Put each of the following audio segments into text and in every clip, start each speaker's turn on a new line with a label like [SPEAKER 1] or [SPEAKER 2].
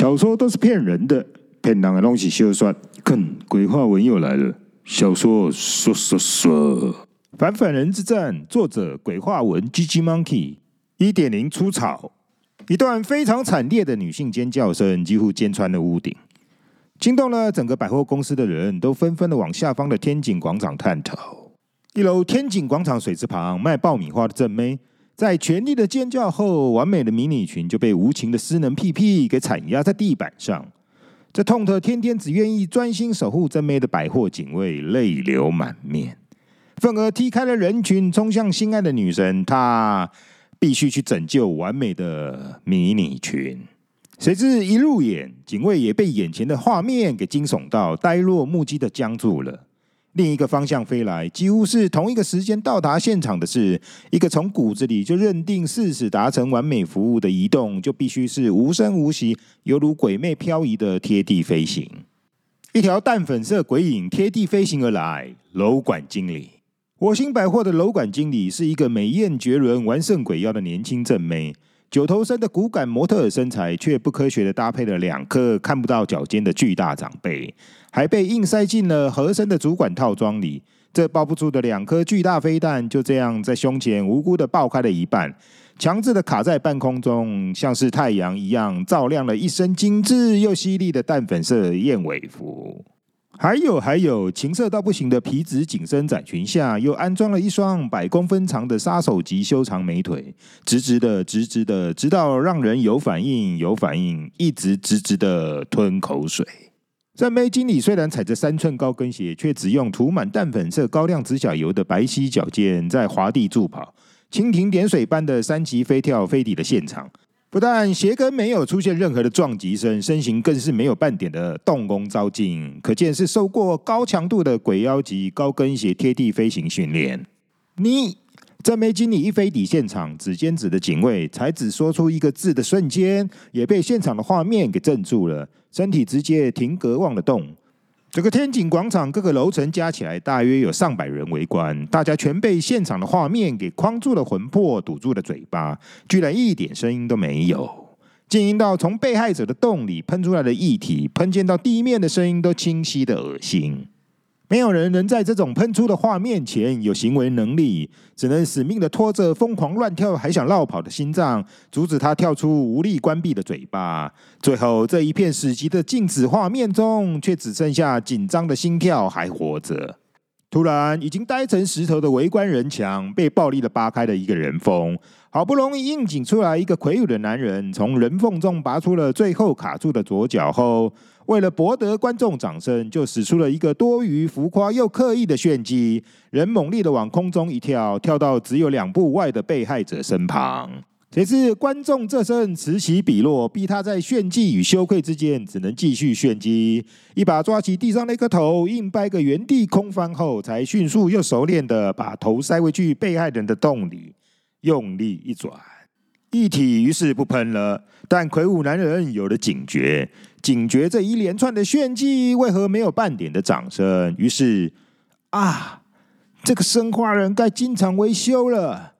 [SPEAKER 1] 小说都是骗人的，骗人的东西休算。看，鬼话文又来了。小说说说说，反反人之战，作者鬼话文 GG Monkey 一点零出草。一段非常惨烈的女性尖叫声几乎尖穿了屋顶，惊动了整个百货公司的人都纷纷的往下方的天井广场探头。一楼天井广场水池旁卖爆米花的正妹，在全力的尖叫后，完美的迷你裙就被无情的失能屁屁给惨压在地板上。这痛得天天只愿意专心守护真妹的百货警卫泪流满面，愤而踢开了人群，冲向心爱的女神。他。必须去拯救完美的迷你裙，谁知一入眼，警卫也被眼前的画面给惊悚到呆若木鸡的僵住了。另一个方向飞来，几乎是同一个时间到达现场的事一个从骨子里就认定誓死达成完美服务的移动，就必须是无声无息，犹如鬼魅漂移的贴地飞行。一条淡粉色鬼影贴地飞行而来，楼管经理。火星百货的楼管经理是一个美艳绝伦、完胜鬼妖的年轻正妹，九头身的骨感模特身材，却不科学的搭配了两颗看不到脚尖的巨大长辈，还被硬塞进了合身的主管套装里。这抱不住的两颗巨大飞弹，就这样在胸前无辜的爆开了一半，强制的卡在半空中，像是太阳一样照亮了一身精致又犀利的淡粉色燕尾服。还有还有，情色到不行的皮质紧身窄裙下，又安装了一双百公分长的杀手级修长美腿，直直的，直直的，直到让人有反应，有反应，一直直直的吞口水。正妹经理虽然踩着三寸高跟鞋，却只用涂满淡粉色高亮指甲油的白皙脚尖在滑地助跑，蜻蜓点水般的三级飞跳飞抵了现场。不但鞋跟没有出现任何的撞击声，身形更是没有半点的动工招进，可见是受过高强度的鬼妖级高跟鞋贴地飞行训练。你正妹经理一飞抵现场，指尖指的警卫才只说出一个字的瞬间，也被现场的画面给镇住了，身体直接停格忘了动。整个天井广场各个楼层加起来大约有上百人围观，大家全被现场的画面给框住了魂魄，堵住了嘴巴，居然一点声音都没有。静音到从被害者的洞里喷出来的液体，喷溅到地面的声音都清晰的恶心。没有人能在这种喷出的画面前有行为能力，只能死命的拖着疯狂乱跳还想绕跑的心脏，阻止他跳出无力关闭的嘴巴。最后，这一片死寂的静止画面中，却只剩下紧张的心跳还活着。突然，已经呆成石头的围观人墙被暴力的扒开了一个人缝，好不容易应景出来一个魁梧的男人，从人缝中拔出了最后卡住的左脚后。为了博得观众掌声，就使出了一个多余、浮夸又刻意的炫技，人猛力的往空中一跳，跳到只有两步外的被害者身旁。谁知观众这声此起彼落，逼他在炫技与羞愧之间，只能继续炫技。一把抓起地上那颗头，硬掰个原地空翻后，才迅速又熟练的把头塞回去被害人的洞里，用力一转。液体于是不喷了，但魁梧男人有了警觉，警觉这一连串的炫技为何没有半点的掌声？于是啊，这个生化人该经常维修了。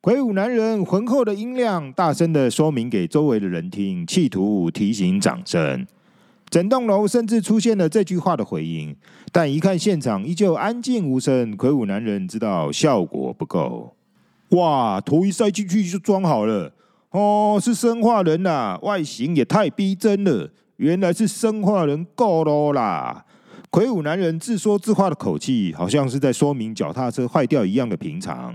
[SPEAKER 1] 魁梧男人浑厚的音量大声的说明给周围的人听，企图提醒掌声。整栋楼甚至出现了这句话的回音，但一看现场依旧安静无声，魁梧男人知道效果不够。哇，头一塞进去就装好了。哦，是生化人呐、啊，外形也太逼真了。原来是生化人够啰啦！魁梧男人自说自话的口气，好像是在说明脚踏车坏掉一样的平常。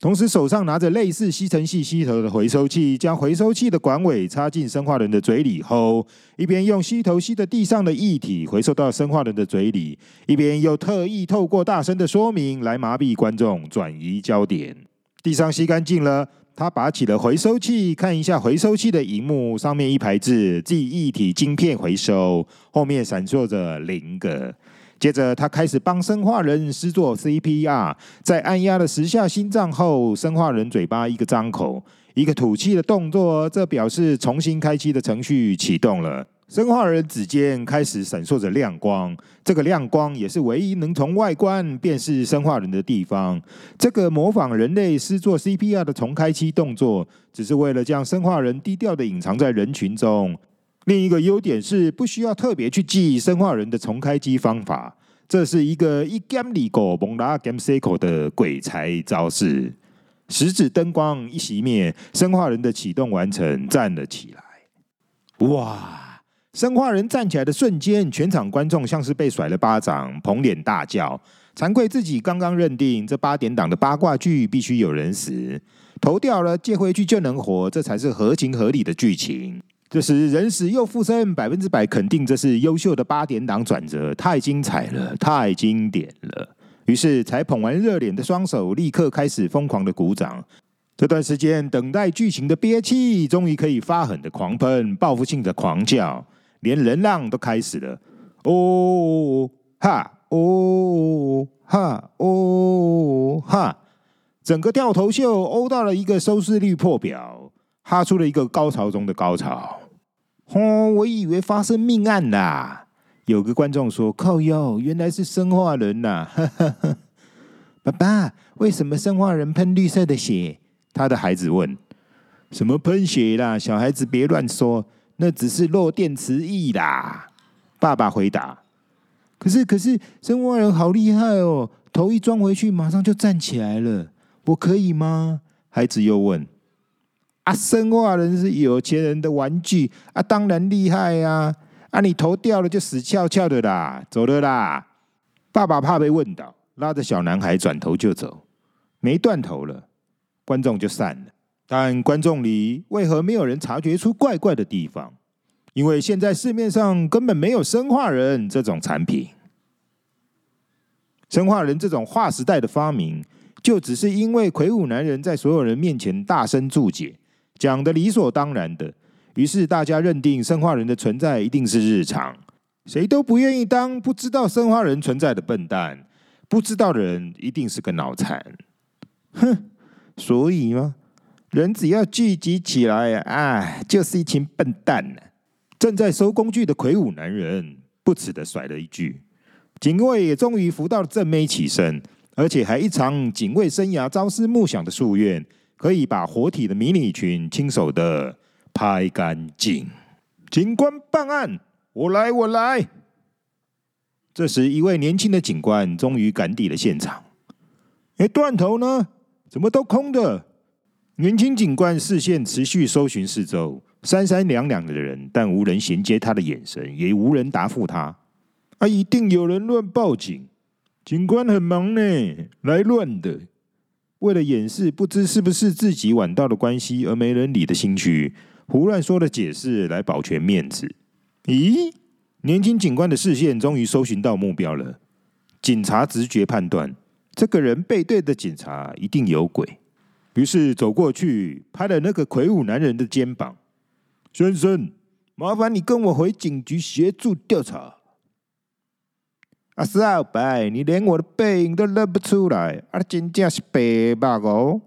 [SPEAKER 1] 同时手上拿着类似吸尘器吸头的回收器，将回收器的管尾插进生化人的嘴里后，一边用吸头吸的地上的液体回收到生化人的嘴里，一边又特意透过大声的说明来麻痹观众，转移焦点。地上吸干净了。他拔起了回收器，看一下回收器的荧幕，上面一排字：记忆体晶片回收，后面闪烁着零个。接着，他开始帮生化人施作 CPR，在按压了十下心脏后，生化人嘴巴一个张口，一个吐气的动作，这表示重新开机的程序启动了。生化人指尖开始闪烁着亮光，这个亮光也是唯一能从外观辨识生化人的地方。这个模仿人类施作 CPR 的重开机动作，只是为了将生化人低调地隐藏在人群中。另一个优点是不需要特别去记忆生化人的重开机方法，这是一个一 game 里狗蒙拉 game cycle 的鬼才招式。食指灯光一熄灭，生化人的启动完成，站了起来。哇！生化人站起来的瞬间，全场观众像是被甩了巴掌，捧脸大叫。惭愧自己刚刚认定这八点档的八卦剧必须有人死，头掉了借回去就能活，这才是合情合理的剧情。这时人死又复生，百分之百肯定这是优秀的八点档转折，太精彩了，太经典了。于是，才捧完热脸的双手立刻开始疯狂的鼓掌。这段时间，等待剧情的憋气终于可以发狠的狂喷，报复性的狂叫，连人浪都开始了。哦哈，哦哈，哦哈，整个掉头秀欧到了一个收视率破表，哈出了一个高潮中的高潮。哦，我以为发生命案啦。有个观众说：“靠腰，原来是生化人呐！”爸爸，为什么生化人喷绿色的血？他的孩子问：“什么喷血啦？小孩子别乱说，那只是漏电磁液啦。”爸爸回答：“可是，可是生化人好厉害哦，头一装回去，马上就站起来了。我可以吗？”孩子又问：“啊，生化人是有钱人的玩具啊，当然厉害呀、啊。”啊！你头掉了就死翘翘的啦，走了啦！爸爸怕被问到，拉着小男孩转头就走。没断头了，观众就散了。但观众里为何没有人察觉出怪怪的地方？因为现在市面上根本没有生化人这种产品。生化人这种划时代的发明，就只是因为魁梧男人在所有人面前大声注解，讲得理所当然的。于是大家认定生化人的存在一定是日常，谁都不愿意当不知道生化人存在的笨蛋。不知道的人一定是个脑残。哼，所以吗？人只要聚集起来，哎，就是一群笨蛋呢。正在收工具的魁梧男人不耻的甩了一句。警卫也终于扶到了正妹起身，而且还一场警卫生涯朝思暮想的夙愿，可以把活体的迷你裙亲手的。拍干净，警官办案，我来，我来。这时，一位年轻的警官终于赶抵了现场。哎，断头呢？怎么都空的？年轻警官视线持续搜寻四周，三三两两的人，但无人衔接他的眼神，也无人答复他。啊，一定有人乱报警。警官很忙呢，来乱的。为了掩饰不知是不是自己晚到的关系而没人理的心虚。胡乱说的解释来保全面子。咦，年轻警官的视线终于搜寻到目标了。警察直觉判断，这个人背对的警察一定有鬼，于是走过去拍了那个魁梧男人的肩膀：“先生，麻烦你跟我回警局协助调查。”啊，少白，你连我的背影都认不出来，啊，真正是白吧？哦，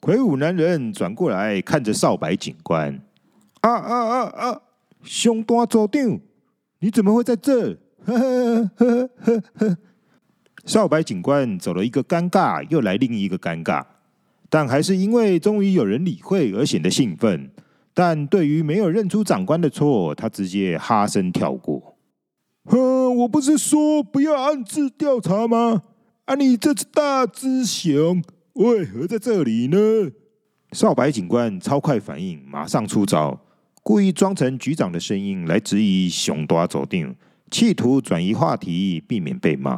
[SPEAKER 1] 魁梧男人转过来看着少白警官。啊啊啊啊！上大组长，你怎么会在这？呵呵呵呵呵呵。少白警官走了一个尴尬，又来另一个尴尬，但还是因为终于有人理会而显得兴奋。但对于没有认出长官的错，他直接哈声跳过。哼，我不是说不要暗自调查吗？啊，你这只大只熊为何在这里呢？少白警官超快反应，马上出招。故意装成局长的声音来质疑熊大走定，企图转移话题，避免被骂。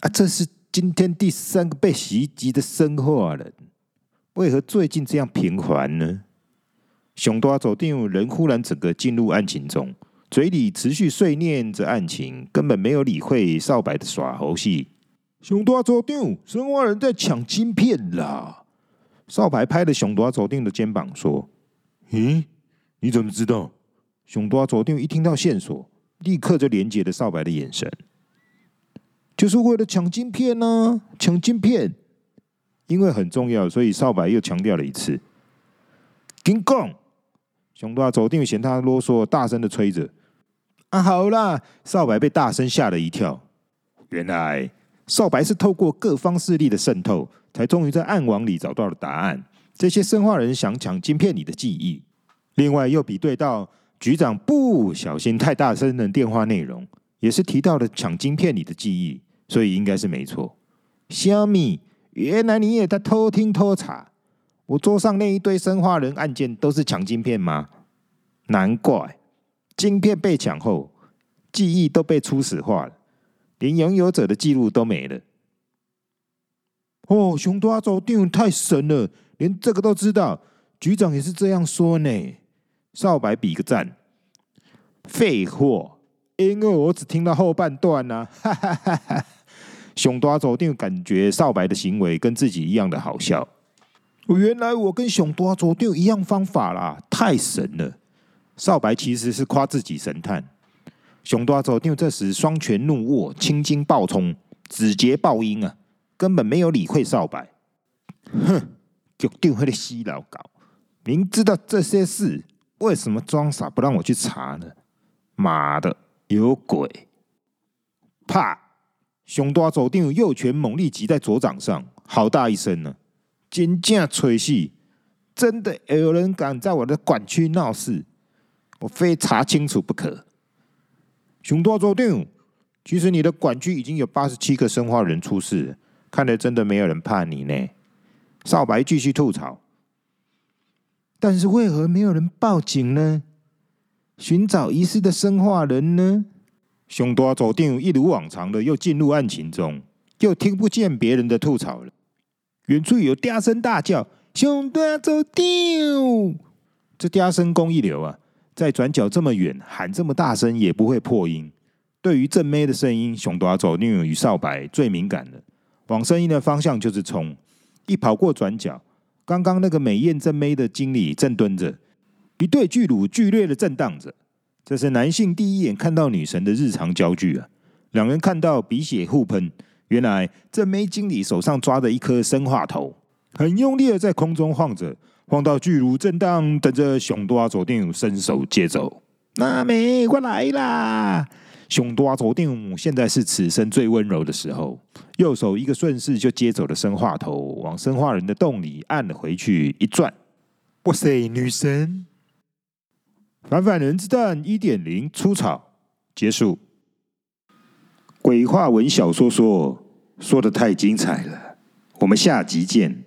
[SPEAKER 1] 啊，这是今天第三个被袭击的生化人，为何最近这样频繁呢？熊大走定人忽然整个进入案情中，嘴里持续碎念着案情，根本没有理会少白的耍猴戏。熊大走定，生化人在抢晶片啦！少白拍了熊大走定的肩膀说：“咦？”你怎么知道？熊大走定一听到线索，立刻就连接了少白的眼神，就是为了抢晶片呢、啊！抢晶片，因为很重要，所以少白又强调了一次。金刚，熊大走定嫌他啰嗦，大声的催着。啊，好啦！少白被大声吓了一跳。原来少白是透过各方势力的渗透，才终于在暗网里找到了答案。这些生化人想抢晶片里的记忆。另外又比对到局长不小心太大声的电话内容，也是提到了抢晶片里的记忆，所以应该是没错。小米，原来你也在偷听偷查，我桌上那一堆生化人案件都是抢晶片吗？难怪，晶片被抢后，记忆都被初始化了，连拥有者的记录都没了。哦，熊大组长太神了，连这个都知道。局长也是这样说呢。少白比个赞。废话，因为我只听到后半段呢、啊。哈哈哈哈熊大组长感觉少白的行为跟自己一样的好笑。原来我跟熊大组长一样方法啦，太神了。少白其实是夸自己神探。熊大组长这时双拳怒握，青筋暴冲，指节爆音啊！根本没有理会少白，哼，局长还得洗脑搞，明知道这些事，为什么装傻不让我去查呢？妈的，有鬼！怕！熊大组长右拳猛力击在左掌上，好大一声呢！真正吹戏，真的有人敢在我的管区闹事，我非查清楚不可！熊大组长，其实你的管区已经有八十七个生化人出事。看来真的没有人怕你呢。少白继续吐槽，但是为何没有人报警呢？寻找遗失的生化人呢？熊大组长一如往常的又进入案情中，又听不见别人的吐槽了。远处有嗲声大叫：“熊大组长！”这嗲声功一流啊，在转角这么远喊这么大声也不会破音。对于正妹的声音，熊大组长与少白最敏感了。往声音的方向就是冲，一跑过转角，刚刚那个美艳正妹的经理正蹲着，一对巨乳剧烈的震荡着。这是男性第一眼看到女神的日常焦距啊！两人看到鼻血互喷，原来这妹经理手上抓着一颗生化头，很用力的在空中晃着，晃到巨乳震荡，等着熊大组长伸手接走。那美，我来啦！熊大组长现在是此生最温柔的时候，右手一个顺势就接走了生化头，往生化人的洞里按了回去，一转，哇塞，女神！反反人之蛋一点零出草结束。鬼话文小说说说的太精彩了，我们下集见。